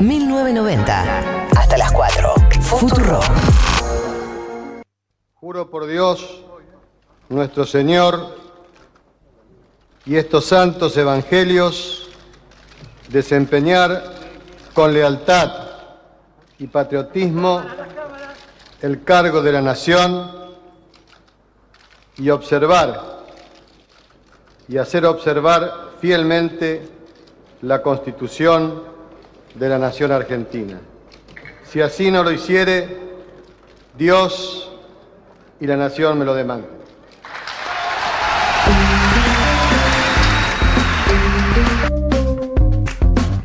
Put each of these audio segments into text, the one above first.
1990. Hasta las 4. Futuro. Juro por Dios, nuestro Señor, y estos santos evangelios, desempeñar con lealtad y patriotismo el cargo de la nación y observar y hacer observar fielmente la Constitución de la Nación Argentina. Si así no lo hiciere, Dios y la Nación me lo demandan.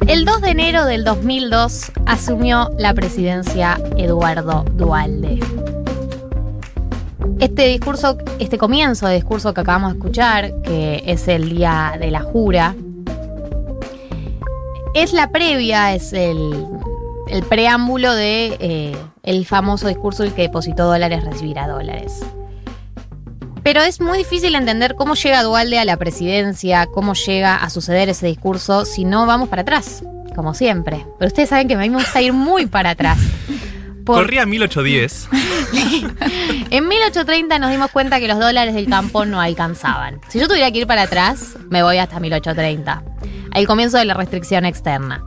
El 2 de enero del 2002 asumió la presidencia Eduardo Dualde. Este discurso, este comienzo de discurso que acabamos de escuchar, que es el día de la jura, es la previa, es el, el preámbulo de eh, el famoso discurso el que depositó dólares recibirá dólares. Pero es muy difícil entender cómo llega Dualde a la presidencia, cómo llega a suceder ese discurso si no vamos para atrás, como siempre. Pero ustedes saben que a mí me gusta ir muy para atrás. Por- Corría 1810. En 1830 nos dimos cuenta que los dólares del campo no alcanzaban. Si yo tuviera que ir para atrás, me voy hasta 1830, al comienzo de la restricción externa.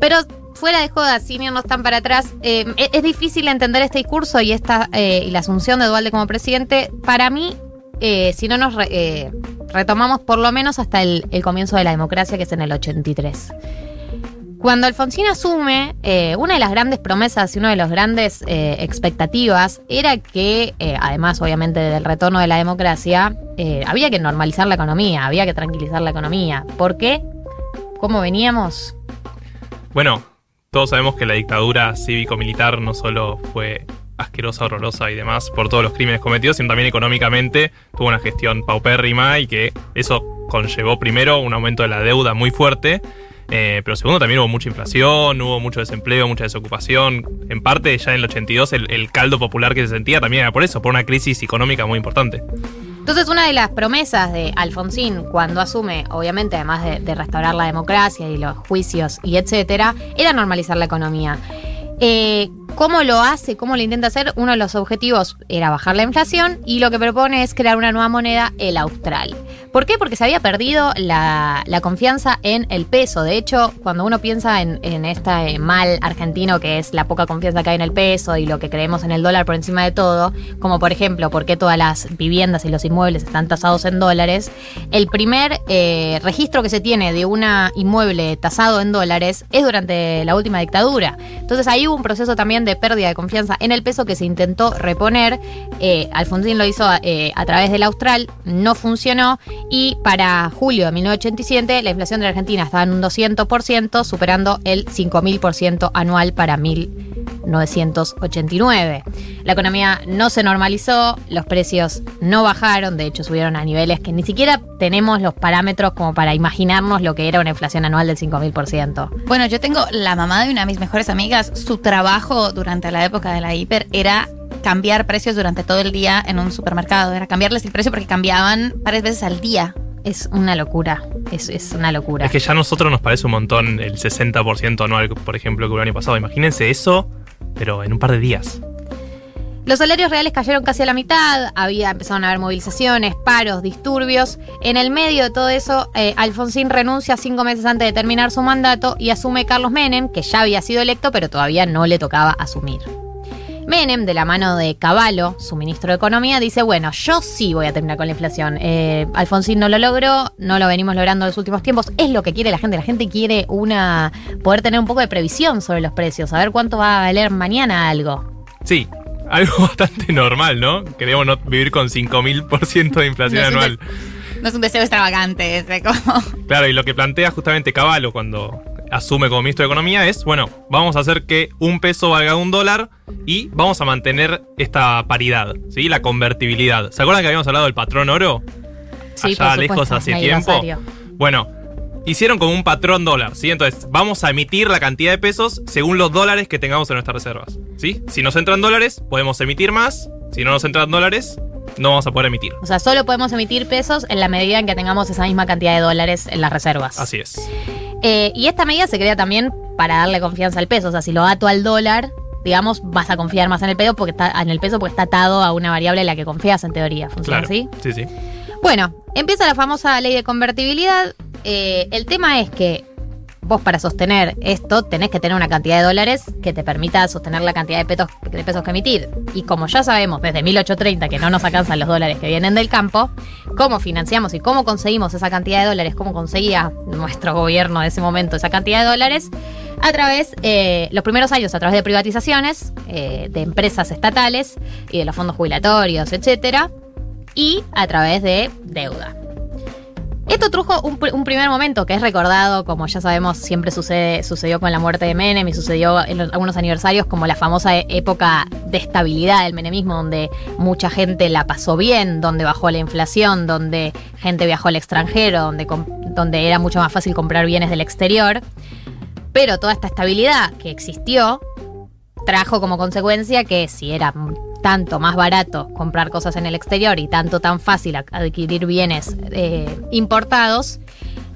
Pero fuera de jodas, sin irnos tan para atrás, eh, es, es difícil entender este discurso y, esta, eh, y la asunción de Dualde como presidente. Para mí, eh, si no nos re- retomamos por lo menos hasta el, el comienzo de la democracia, que es en el 83. Cuando Alfonsín asume, eh, una de las grandes promesas y una de las grandes eh, expectativas era que, eh, además obviamente del retorno de la democracia, había que normalizar la economía, había que tranquilizar la economía. ¿Por qué? ¿Cómo veníamos? Bueno, todos sabemos que la dictadura cívico-militar no solo fue asquerosa, horrorosa y demás por todos los crímenes cometidos, sino también económicamente tuvo una gestión paupérrima y que eso conllevó primero un aumento de la deuda muy fuerte, eh, pero segundo también hubo mucha inflación, hubo mucho desempleo, mucha desocupación. En parte ya en el 82 el, el caldo popular que se sentía también era por eso, por una crisis económica muy importante. Entonces, una de las promesas de Alfonsín cuando asume, obviamente, además de, restaurar la democracia y los juicios y etcétera, era normalizar la economía. Eh, ¿Cómo lo hace? ¿Cómo lo intenta hacer? Uno de los objetivos era bajar la inflación y lo que propone es crear una nueva moneda, el austral. ¿Por qué? Porque se había perdido la, confianza en el peso. De hecho, cuando uno piensa en, este mal argentino que es la poca confianza que hay en el peso y lo que creemos en el dólar por encima de todo, como por ejemplo, por qué todas las viviendas y los inmuebles están tasados en dólares, el primer eh, registro que se tiene de un inmueble tasado en dólares es durante la última dictadura. Entonces ahí hubo un proceso también de pérdida de confianza en el peso que se intentó reponer. Eh, Alfonsín lo hizo eh, a través del austral, no funcionó y para julio de 1987 la inflación de la Argentina estaba en un 200%, superando el 5.000% anual para 1989. La economía no se normalizó, los precios no bajaron, de hecho subieron a niveles que ni siquiera tenemos los parámetros como para imaginarnos lo que era una inflación anual del 5.000%. Bueno, yo tengo la mamá de una de mis mejores amigas. Su trabajo durante la época de la hiper era cambiar precios durante todo el día en un supermercado. Era cambiarles el precio porque cambiaban varias veces al día. Es una locura, es, es una locura. Es que ya a nosotros nos parece un montón el 60% anual, por ejemplo, que hubo el año pasado. Imagínense eso, pero en un par de días. Los salarios reales cayeron casi a la mitad, había empezaron a haber movilizaciones, paros, disturbios. En el medio de todo eso, eh, Alfonsín renuncia cinco meses antes de terminar su mandato y asume Carlos Menem, que ya había sido electo, pero todavía no le tocaba asumir. Menem, de la mano de Cavallo, su ministro de Economía, dice, bueno, yo sí voy a terminar con la inflación. Eh, Alfonsín no lo logró, no lo venimos logrando en los últimos tiempos. Es lo que quiere la gente. La gente quiere una poder tener un poco de previsión sobre los precios, saber cuánto va a valer mañana algo. Sí, algo bastante normal, ¿no? Queremos no vivir con 5.000% de inflación No anual. No es un deseo extravagante, es como... Claro, y lo que plantea justamente Caballo cuando asume como ministro de Economía es, bueno, vamos a hacer que un peso valga un dólar y vamos a mantener esta paridad, ¿sí? La convertibilidad. ¿Se acuerdan que habíamos hablado del patrón oro? Sí, Allá por lejos hace tiempo. Bueno, hicieron como un patrón dólar, ¿sí? Entonces, vamos a emitir la cantidad de pesos según los dólares que tengamos en nuestras reservas, ¿sí? Si nos entran dólares, podemos emitir más. Si no nos entran dólares, no vamos a poder emitir. O sea, solo podemos emitir pesos en la medida en que tengamos esa misma cantidad de dólares en las reservas. Así es. Eh, y esta medida se crea también para darle confianza al peso. O sea, si lo ato al dólar, digamos, vas a confiar más en el peso porque está, en el peso porque está atado a una variable en la que confías en teoría. ¿Funciona Claro. así? Sí, sí. Bueno, empieza la famosa ley de convertibilidad. Eh, el tema es que para sostener esto tenés que tener una cantidad de dólares que te permita sostener la cantidad de pesos, de pesos que emitir. Y como ya sabemos desde 1830 que no nos alcanzan los dólares que vienen del campo, ¿cómo financiamos y cómo conseguimos esa cantidad de dólares? ¿Cómo conseguía nuestro gobierno de ese momento esa cantidad de dólares? A través, eh, los primeros años, a través de privatizaciones, eh, de empresas estatales y de los fondos jubilatorios, etcétera y a través de deuda. Esto trujo un, pr- un primer momento que es recordado, como ya sabemos, siempre sucede, sucedió con la muerte de Menem y sucedió en algunos aniversarios como la famosa e- época de estabilidad del menemismo, donde mucha gente la pasó bien, donde bajó la inflación, donde gente viajó al extranjero, donde, donde era mucho más fácil comprar bienes del exterior. Pero toda esta estabilidad que existió trajo como consecuencia que si era tanto más barato comprar cosas en el exterior y tanto tan fácil adquirir bienes eh, importados,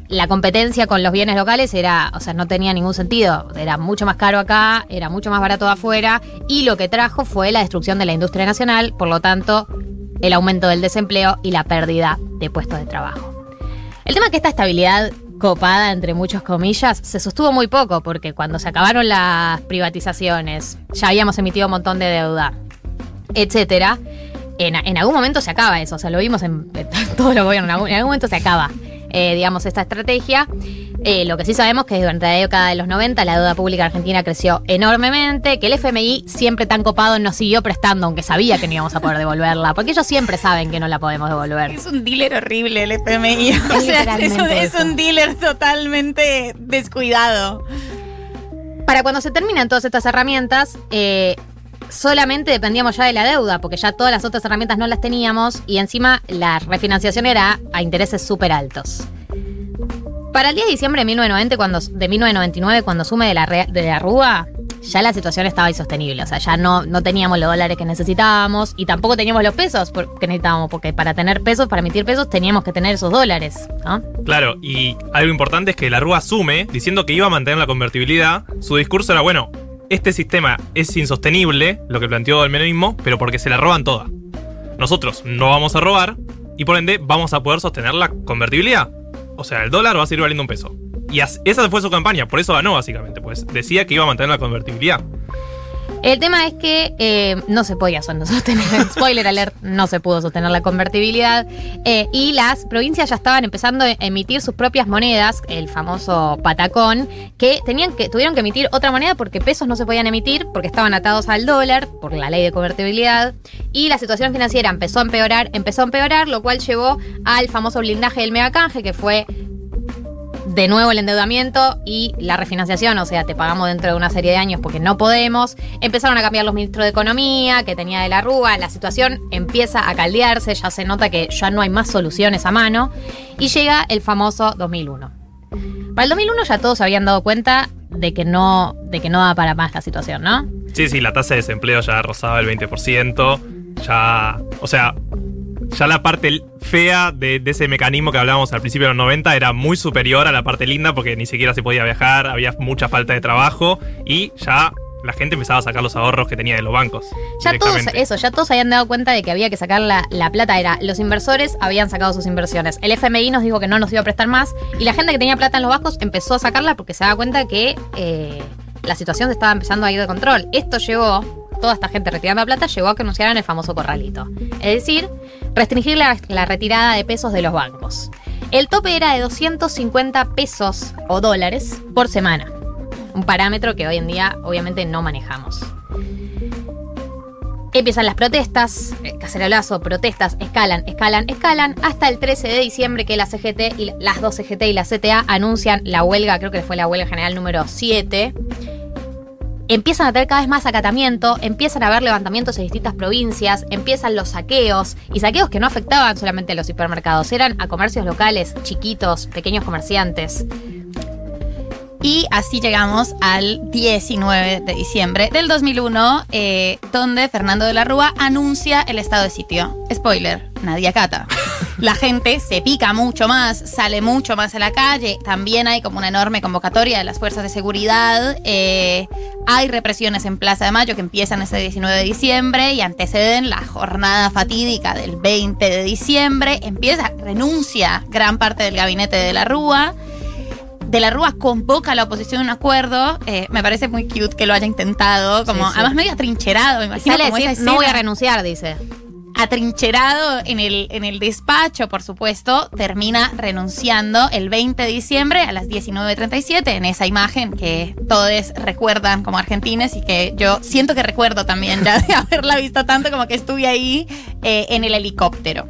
la competencia con los bienes locales era, o sea, no tenía ningún sentido. Era mucho más caro acá, era mucho más barato de afuera y lo que trajo fue la destrucción de la industria nacional, por lo tanto, el aumento del desempleo y la pérdida de puestos de trabajo. El tema es que esta estabilidad copada, entre muchas comillas, se sostuvo muy poco, porque cuando se acabaron las privatizaciones, ya habíamos emitido un montón de deuda, etcétera. En, en algún momento se acaba eso, o sea, lo vimos en, en todos los gobiernos, en algún, en algún momento se acaba, eh, digamos, esta estrategia. Eh, lo que sí sabemos que durante la década de los 90 la deuda pública argentina creció enormemente, que el FMI siempre tan copado nos siguió prestando, aunque sabía que no íbamos a poder devolverla, porque ellos siempre saben que no la podemos devolver. Es un dealer horrible el FMI. O sea, es un, es un dealer totalmente descuidado. Para cuando se terminan todas estas herramientas, eh, solamente dependíamos ya de la deuda, porque ya todas las otras herramientas no las teníamos y encima la refinanciación era a intereses súper altos. Para el 10 de diciembre de 1990, cuando, de 1999, cuando sume de la, de la Rúa, ya la situación estaba insostenible. O sea, ya no, no teníamos los dólares que necesitábamos y tampoco teníamos los pesos que necesitábamos, porque para tener pesos, para emitir pesos, teníamos que tener esos dólares. Claro, y algo importante es que la Rúa asume, diciendo que iba a mantener la convertibilidad, su discurso era, bueno, este sistema es insostenible, lo que planteó el menemismo, pero porque se la roban toda. Nosotros no vamos a robar y por ende vamos a poder sostener la convertibilidad. O sea, el dólar va a seguir valiendo un peso. Y esa fue su campaña, por eso ganó básicamente, pues decía que iba a mantener la convertibilidad. El tema es que eh, no se podía sostener, spoiler alert, no se pudo sostener la convertibilidad eh, y las provincias ya estaban empezando a emitir sus propias monedas, el famoso patacón, que tenían que tuvieron que emitir otra moneda porque pesos no se podían emitir porque estaban atados al dólar por la ley de convertibilidad y la situación financiera empezó a empeorar, empezó a empeorar, lo cual llevó al famoso blindaje del megacanje que fue de nuevo el endeudamiento y la refinanciación, o sea, te pagamos dentro de una serie de años porque no podemos. Empezaron a cambiar los ministros de Economía, que tenía de la Rúa, la situación empieza a caldearse, ya se nota que ya no hay más soluciones a mano y llega el famoso 2001. Para el 2001 ya todos se habían dado cuenta de que no, de que no da para más la situación, ¿no? Sí, sí, la tasa de desempleo ya rozaba el 20%. Ya. O sea, ya la parte fea de, de ese mecanismo que hablábamos al principio de los 90 era muy superior a la parte linda porque ni siquiera se podía viajar, había mucha falta de trabajo y ya la gente empezaba a sacar los ahorros que tenía de los bancos. Ya todos, eso, ya todos habían dado cuenta de que había que sacar la, la plata. Era, los inversores habían sacado sus inversiones. El FMI nos dijo que no nos iba a prestar más. Y la gente que tenía plata en los bancos empezó a sacarla porque se daba cuenta que eh, la situación se estaba empezando a ir de control. Esto llevó, toda esta gente retirando la plata, llegó a que anunciaran el famoso corralito. Es decir, restringir la, retirada de pesos de los bancos. El tope era de 250 pesos o dólares por semana. Un parámetro que hoy en día obviamente no manejamos. Empiezan las protestas, eh, cacerolazo, protestas, escalan, escalan, escalan, hasta el 13 de diciembre que la CGT y las dos CGT y la CTA anuncian la huelga, creo que fue la huelga general número 7. Empiezan a tener cada vez más acatamiento, empiezan a haber levantamientos en distintas provincias, empiezan los saqueos, y saqueos que no afectaban solamente a los supermercados, eran a comercios locales, chiquitos, pequeños comerciantes. Y así llegamos al 19 de diciembre del 2001, eh, donde Fernando de la Rúa anuncia el estado de sitio. Spoiler, nadie acata. La gente se pica mucho más, sale mucho más a la calle. También hay como una enorme convocatoria de las fuerzas de seguridad. Eh, hay represiones en Plaza de Mayo que empiezan ese 19 de diciembre y anteceden la jornada fatídica del 20 de diciembre. Empieza, renuncia gran parte del gabinete de la Rúa. De la Rúa convoca a la oposición a un acuerdo. Eh, me parece muy cute que lo haya intentado. Como, Sí, sí. además medio atrincherado, me imagino. como esa no voy a renunciar, dice. Atrincherado en el, en el despacho, por supuesto, termina renunciando el 20 de diciembre a las 19.37 en esa imagen que todos recuerdan como argentines y que yo siento que recuerdo también ya de haberla visto tanto como que estuve ahí eh, en el helicóptero.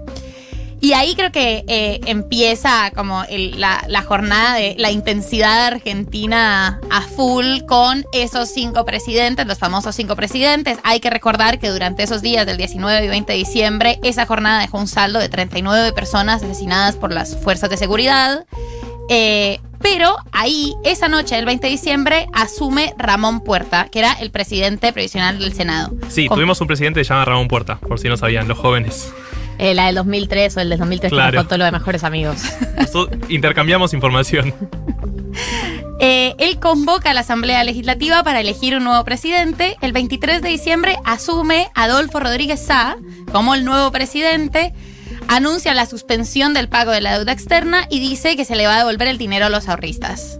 Y ahí creo que eh, empieza como el- la, la jornada de la intensidad argentina a full con esos cinco presidentes, los famosos cinco presidentes. Hay que recordar que durante esos días del 19 y 20 de diciembre, esa jornada dejó un saldo de 39 personas asesinadas por las fuerzas de seguridad. Eh, pero ahí, esa noche del 20 de diciembre, asume Ramón Puerta, que era el presidente previsional del Senado. Sí, Con- tuvimos un presidente que se llama Ramón Puerta, por si no sabían, los jóvenes. Eh, la del 2003 o el del 2003 que Claro. nos contó lo de mejores amigos. Nosotros intercambiamos información. Eh, él convoca a la Asamblea Legislativa para elegir un nuevo presidente. El 23 de diciembre asume Adolfo Rodríguez Sá como el nuevo presidente. Anuncia la suspensión del pago de la deuda externa y dice que se le va a devolver el dinero a los ahorristas.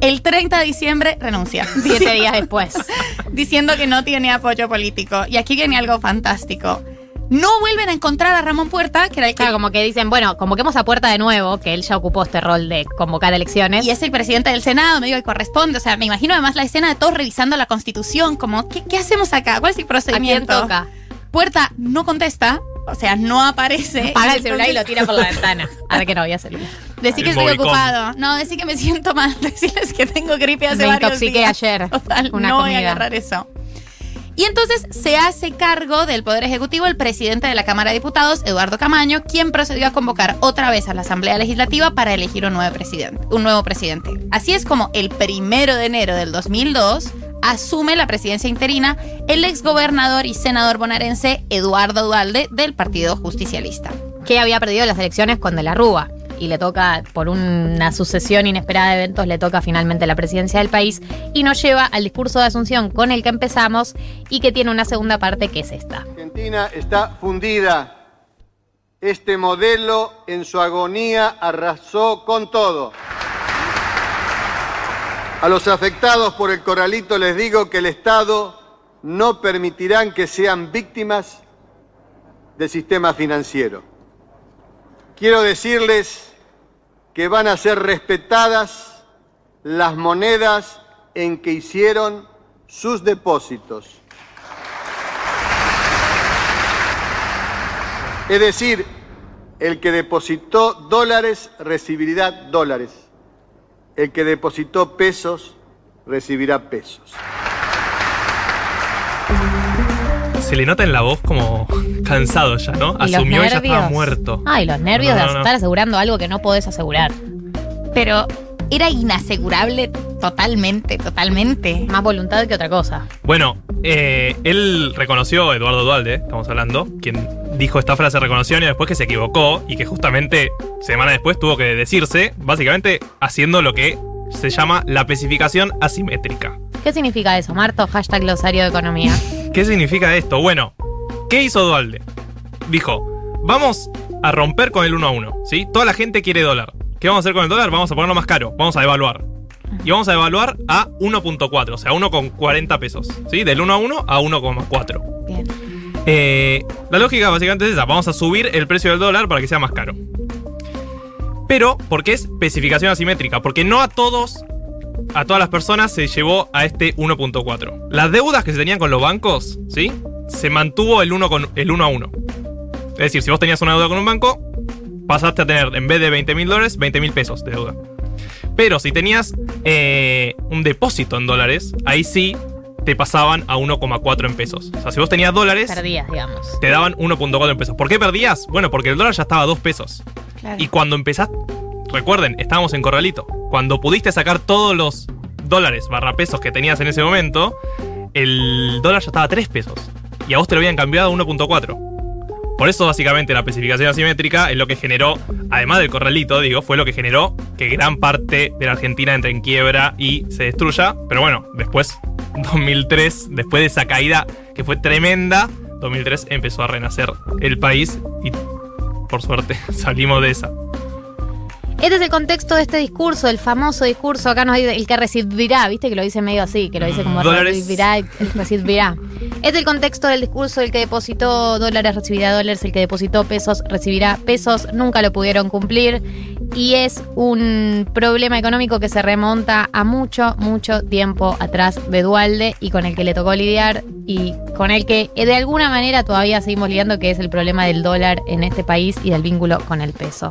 El 30 de diciembre renuncia. Siete días después. diciendo que no tiene apoyo político. Y aquí viene algo fantástico. No vuelven a encontrar a Ramón Puerta, que era el que Claro, como que dicen, bueno, convoquemos a Puerta de nuevo, que él ya ocupó este rol de convocar elecciones. Y es el presidente del Senado, me digo que corresponde. O sea, me imagino además la escena de todos revisando la constitución, como, ¿qué, qué hacemos acá? ¿Cuál es el ¿A quién procedimiento? toca? Puerta no contesta, o sea, no aparece. Apaga el celular y lo tira por la ventana. Ahora que no había celular. Decí que estoy Movicom. ocupado. No, decí que me siento mal. Decirles que tengo gripe hace Me varios intoxiqué días. ayer. Total, Una no voy a comida. agarrar eso. Y entonces se hace cargo del Poder Ejecutivo el presidente de la Cámara de Diputados, Eduardo Camaño, quien procedió a convocar otra vez a la Asamblea Legislativa para elegir un nuevo presidente. Un nuevo presidente. Así es como el primero de enero del 2002 asume la presidencia interina el exgobernador y senador bonaerense Eduardo Dualde del Partido Justicialista. Que había perdido las elecciones con De la Rúa. Y le toca, por una sucesión inesperada de eventos, le toca finalmente la presidencia del país. Y nos lleva al discurso de Asunción con el que empezamos y que tiene una segunda parte que es esta. Argentina está fundida. Este modelo en su agonía arrasó con todo. A los afectados por el corralito les digo que el Estado no permitirán que sean víctimas del sistema financiero. Quiero decirles que van a ser respetadas las monedas en que hicieron sus depósitos. Es decir, el que depositó dólares recibirá dólares. El que depositó pesos recibirá pesos. Se le nota en la voz como cansado ya, ¿no? Y Asumió y ya estaba muerto. Ay, los nervios No, de no, estar asegurando algo que no podés asegurar. Pero era inasegurable totalmente, totalmente. Más voluntad que otra cosa. Bueno, eh, él reconoció, Eduardo Dualde, estamos hablando, quien dijo esta frase reconoció y después que se equivocó y que justamente semana después tuvo que decirse, básicamente haciendo lo que se llama la especificación asimétrica. ¿Qué significa eso, Marto? Hashtag glosario de economía. ¿Qué significa esto? Bueno, ¿qué hizo Dualde? Dijo, vamos a romper con el 1 a 1, ¿sí? Toda la gente quiere dólar. ¿Qué vamos a hacer con el dólar? Vamos a ponerlo más caro, vamos a devaluar. Y vamos a devaluar a 1.4, o sea, 1,40 pesos, ¿sí? Del 1 a 1 a 1,4. Bien. Eh, la lógica básicamente es esa, vamos a subir el precio del dólar para que sea más caro. Pero, ¿por qué es especificación asimétrica? Porque no a todos, a todas las personas se llevó a este 1.4. Las deudas que se tenían con los bancos, ¿sí? Se mantuvo el 1, con, el 1 a 1. Es decir, si vos tenías una deuda con un banco, pasaste a tener, en vez de 20 mil dólares, 20 mil pesos de deuda. Pero si tenías eh, un depósito en dólares, ahí sí te pasaban a 1,4 en pesos. O sea, si vos tenías dólares, Perdías, digamos. te daban 1.4 en pesos. ¿Por qué perdías? Bueno, porque el dólar ya estaba a 2 pesos. Claro. Y cuando empezaste, recuerden, estábamos en Corralito. Cuando pudiste sacar todos los dólares barra pesos que tenías en ese momento, el dólar ya estaba a 3 pesos. Y a vos te lo habían cambiado a 1.4. Por eso, básicamente, la especificación asimétrica es lo que generó, además del corralito, digo, fue lo que generó que gran parte de la Argentina entre en quiebra y se destruya. Pero bueno, después, 2003, después de esa caída que fue tremenda, 2003 empezó a renacer el país y por suerte salimos de esa. Este es el contexto de este discurso, el famoso discurso, acá nos dice el que recibirá, viste que lo dice medio así, que lo dice como Dólares. recibirá, el recibirá. Es el contexto del discurso, el que depositó dólares recibirá dólares, el que depositó pesos recibirá pesos, nunca lo pudieron cumplir y es un problema económico que se remonta a mucho, mucho tiempo atrás de Dualde y con el que le tocó lidiar y con el que eh, de alguna manera todavía seguimos lidiando, que es el problema del dólar en este país y del vínculo con el peso.